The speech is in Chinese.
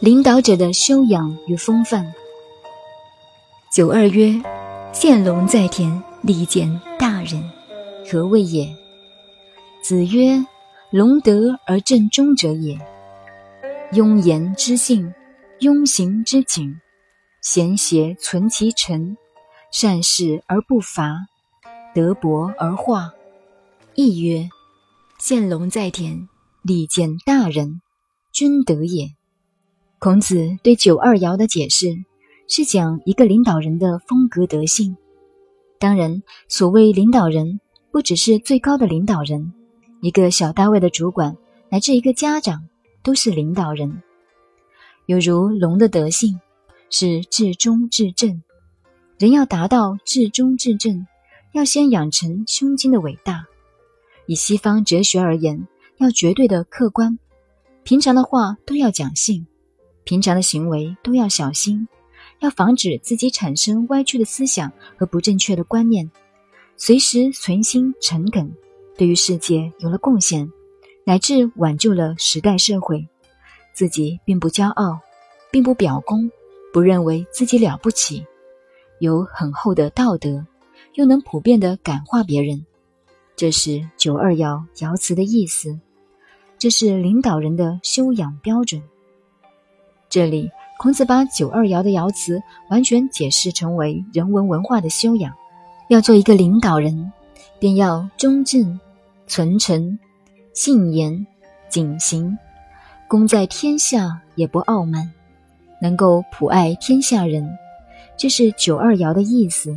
领导者的修养与风范。九二曰：“见龙在田，利见大人，何谓也？”子曰：“龙德而正中者也，庸言之信，庸行之谨，贤邪存其臣，善事而不乏，德薄而化。”亦曰。见龙在田，利见大人，君德也。孔子对九二爻的解释是讲一个领导人的风格德性。当然，所谓领导人，不只是最高的领导人，一个小单位的主管，乃至一个家长，都是领导人。有如龙的德性是至忠至正，人要达到至忠至正，要先养成胸襟的伟大。以西方哲学而言，要绝对的客观，平常的话都要讲信。平常的行为都要小心，要防止自己产生歪曲的思想和不正确的观念，随时存心诚恳，对于世界有了贡献，乃至挽救了时代社会，自己并不骄傲，并不表功，不认为自己了不起，有很厚的道德，又能普遍的感化别人，这是九二爻爻辞的意思，这是领导人的修养标准。这里，孔子把九二爻的爻辞完全解释成为人文文化的修养。要做一个领导人，便要忠正、存诚、信言、谨行，功在天下也不傲慢，能够普爱天下人，这是九二爻的意思。